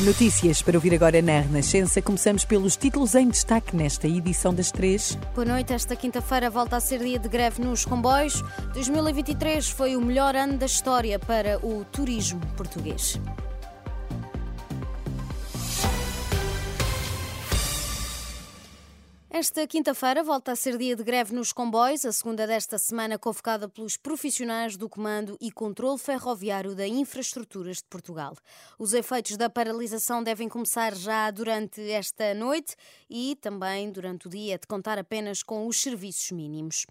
Notícias para ouvir agora na Renascença. Começamos pelos títulos em destaque nesta edição das três. Boa noite. Esta quinta-feira volta a ser dia de greve nos comboios. 2023 foi o melhor ano da história para o turismo português. Esta quinta-feira volta a ser dia de greve nos comboios, a segunda desta semana convocada pelos profissionais do Comando e Controlo Ferroviário da Infraestruturas de Portugal. Os efeitos da paralisação devem começar já durante esta noite e também durante o dia, de contar apenas com os serviços mínimos.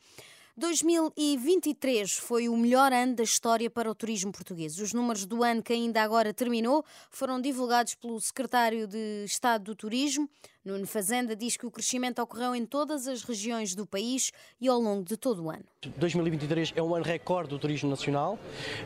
2023 foi o melhor ano da história para o turismo português. Os números do ano que ainda agora terminou foram divulgados pelo secretário de Estado do Turismo. Nuno Fazenda diz que o crescimento ocorreu em todas as regiões do país e ao longo de todo o ano. 2023 é um ano recorde do turismo nacional.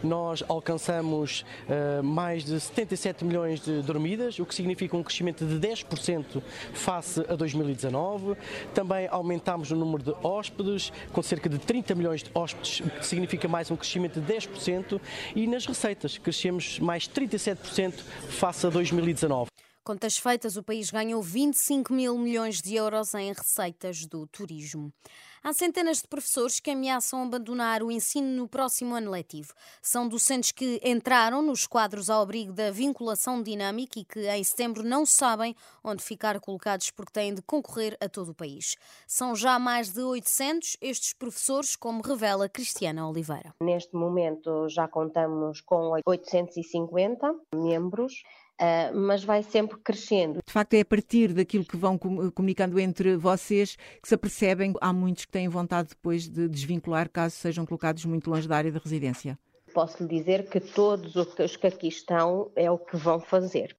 Nós alcançamos uh, mais de 77 milhões de dormidas, o que significa um crescimento de 10% face a 2019. Também aumentámos o número de hóspedes, com cerca de 30 milhões de hóspedes, o que significa mais um crescimento de 10%. E nas receitas, crescemos mais 37% face a 2019. Contas feitas, o país ganhou 25 mil milhões de euros em receitas do turismo. Há centenas de professores que ameaçam abandonar o ensino no próximo ano letivo. São docentes que entraram nos quadros ao abrigo da vinculação dinâmica e que em setembro não sabem onde ficar colocados porque têm de concorrer a todo o país. São já mais de 800 estes professores, como revela Cristiana Oliveira. Neste momento já contamos com 850 membros. Uh, mas vai sempre crescendo. De facto, é a partir daquilo que vão comunicando entre vocês que se apercebem há muitos que têm vontade depois de desvincular caso sejam colocados muito longe da área de residência. Posso lhe dizer que todos os que aqui estão é o que vão fazer.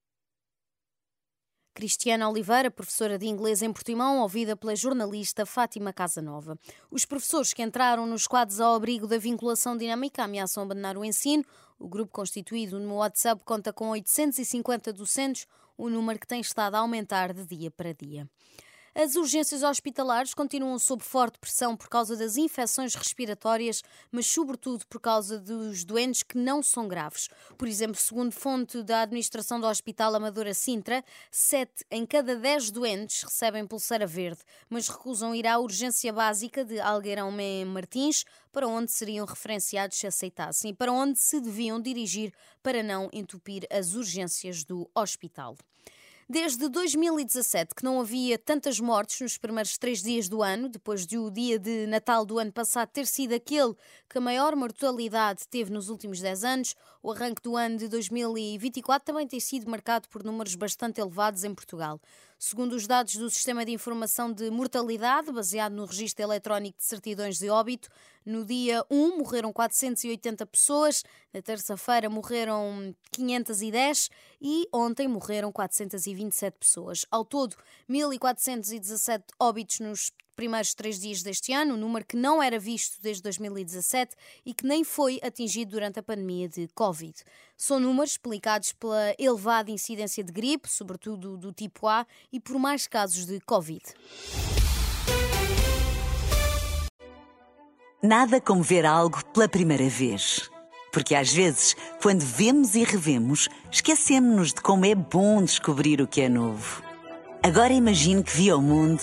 Cristiana Oliveira, professora de inglês em Portimão, ouvida pela jornalista Fátima Casanova. Os professores que entraram nos quadros ao abrigo da vinculação dinâmica ameaçam abandonar o ensino. O grupo constituído no WhatsApp conta com 850 docentes, o número que tem estado a aumentar de dia para dia. As urgências hospitalares continuam sob forte pressão por causa das infecções respiratórias, mas sobretudo por causa dos doentes que não são graves. Por exemplo, segundo fonte da administração do Hospital Amadora Sintra, 7 em cada 10 doentes recebem pulseira verde, mas recusam ir à urgência básica de Algueirão Martins, para onde seriam referenciados se aceitassem e para onde se deviam dirigir para não entupir as urgências do hospital. Desde 2017 que não havia tantas mortes nos primeiros três dias do ano, depois de o dia de Natal do ano passado ter sido aquele que a maior mortalidade teve nos últimos 10 anos, o arranque do ano de 2024 também tem sido marcado por números bastante elevados em Portugal. Segundo os dados do Sistema de Informação de Mortalidade, baseado no Registro Eletrónico de Certidões de Óbito, no dia 1 morreram 480 pessoas, na terça-feira morreram 510 e ontem morreram 427 pessoas. Ao todo, 1.417 óbitos nos primeiros três dias deste ano, um número que não era visto desde 2017 e que nem foi atingido durante a pandemia de Covid. São números explicados pela elevada incidência de gripe, sobretudo do tipo A, e por mais casos de Covid. Nada como ver algo pela primeira vez. Porque às vezes, quando vemos e revemos, esquecemos-nos de como é bom descobrir o que é novo. Agora imagine que viu o mundo